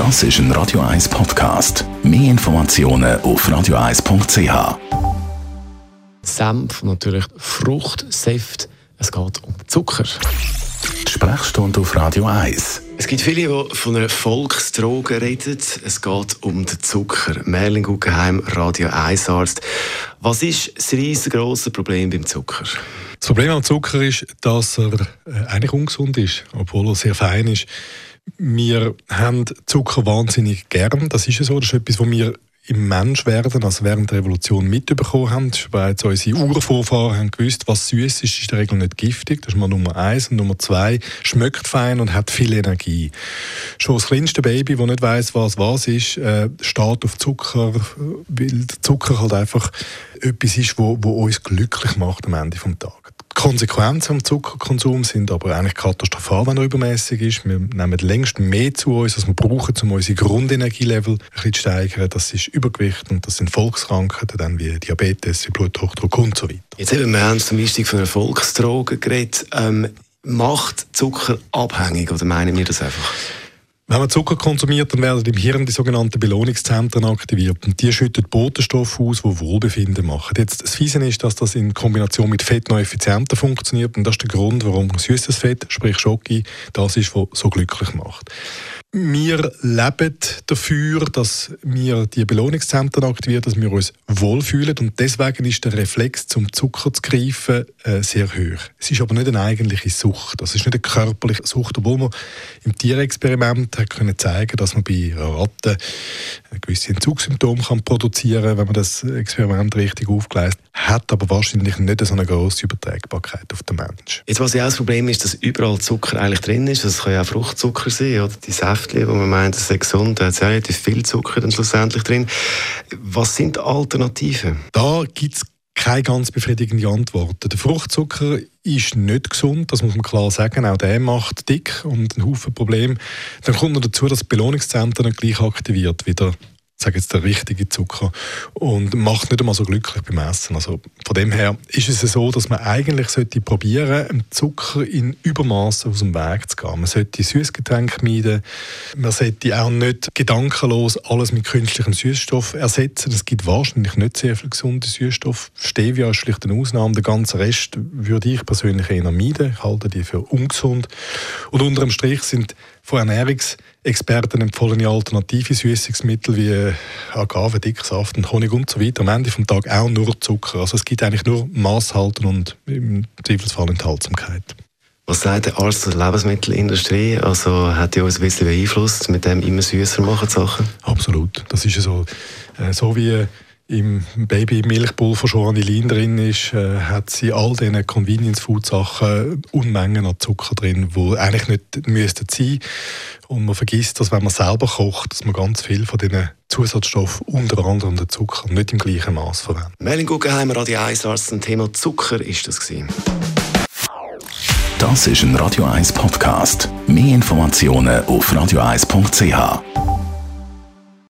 Das ist ein Radio 1 Podcast. Mehr Informationen auf radio1.ch. Senf, natürlich Fruchtsäfte. Es geht um Zucker. Die Sprechstunde auf Radio 1. Es gibt viele, die von einer Volksdroge reden. Es geht um den Zucker. Merlin Guggenheim, Radio 1 Arzt. Was ist das riesengroße Problem beim Zucker? Das Problem am Zucker ist, dass er äh, eigentlich ungesund ist, obwohl er sehr fein ist. Wir haben Zucker wahnsinnig gern. Das ist ja so. Das ist etwas, was wir im Menschwerden, also während der Revolution, mitbekommen haben. Bereits unsere Urvorfahren haben gewusst, was süß ist, ist in der Regel nicht giftig. Das ist mal Nummer eins. Und Nummer zwei, schmeckt fein und hat viel Energie. Schon das kleinste Baby, das nicht weiß, was was ist, äh, steht auf Zucker, weil Zucker halt einfach etwas ist, wo uns glücklich macht am Ende des Tages. Konsequenzen am Zuckerkonsum sind aber eigentlich katastrophal, wenn er übermäßig ist. Wir nehmen längst mehr zu uns, als wir brauchen, um unsere Grundenergielevel ein zu steigern. Das ist Übergewicht und das sind Volkskrankheiten, dann wie Diabetes, wie Bluthochdruck und so weiter. Jetzt eben, wir haben zum Beispiel von einer geredet. Ähm, macht Zucker abhängig oder meinen wir das einfach? Wenn man Zucker konsumiert, dann werden im Hirn die sogenannten Belohnungszentren aktiviert und die schütten Botenstoffe aus, die Wohlbefinden machen. Jetzt, das Fiese ist, dass das in Kombination mit Fett noch effizienter funktioniert und das ist der Grund, warum süßes Fett, sprich Schoki, das ist, was so glücklich macht. Wir leben dafür, dass wir die Belohnungszentren aktivieren, dass wir uns wohlfühlen. Und deswegen ist der Reflex zum Zucker zu greifen äh, sehr hoch. Es ist aber nicht eine eigentliche Sucht, das ist nicht eine körperliche Sucht, obwohl man im Tierexperiment hat können zeigen, dass man bei Ratten gewisse Entzugssymptome kann produzieren, wenn man das Experiment richtig aufgleist, hat aber wahrscheinlich nicht so eine große Übertragbarkeit auf den Menschen. Jetzt was ja auch das Problem ist, dass überall Zucker eigentlich drin ist. Das kann ja auch Fruchtzucker sein oder die Säftchen, wo man meint, das ist gesund, da hat es relativ viel Zucker dann schlussendlich drin. Was sind Alternativen? Da gibt es keine ganz befriedigende Antwort. Der Fruchtzucker ist nicht gesund, das muss man klar sagen. Auch der macht dick und einen Haufen Probleme. Dann kommt noch dazu, dass das Belohnungszentrum nicht gleich aktiviert wie der sage jetzt der richtige Zucker und macht nicht einmal so glücklich beim Essen. Also von dem her ist es so, dass man eigentlich sollte probieren, dem Zucker in Übermaß aus dem Weg zu gehen. Man sollte Süßgetränke meiden. Man sollte auch nicht gedankenlos alles mit künstlichem Süßstoff ersetzen. Es gibt wahrscheinlich nicht sehr viel gesunde Süßstoff. Stevia ist schlicht eine Ausnahme. Der ganze Rest würde ich persönlich eher meiden. Ich halte die für ungesund. Und unter dem Strich sind von Ernährungsexperten empfohlene alternative Süßungsmittel wie äh, Agave, Dicksaft und Honig und so weiter am Ende des Tages auch nur Zucker. Also es gibt eigentlich nur Maßhalten und im Zweifelsfall Enthaltsamkeit. Was sagt der Arzt der Lebensmittelindustrie? Also hat die uns ein bisschen beeinflusst, mit dem immer süßer machen Sachen? Absolut. Das ist ja so. Äh, so wie im Baby-Milchpulver schon Anilin drin ist, äh, hat sie all diese Convenience-Food-Sachen Unmengen an Zucker drin, wo eigentlich nicht müssten sein. Und man vergisst, dass wenn man selber kocht, dass man ganz viel von diesen Zusatzstoffen, unter anderem den Zucker, nicht im gleichen Maß verwendet. Melin Guggenheim, Radio 1 Arzt, zum Thema Zucker ist das gewesen. Das ist ein Radio 1 Podcast. Mehr Informationen auf radio1.ch.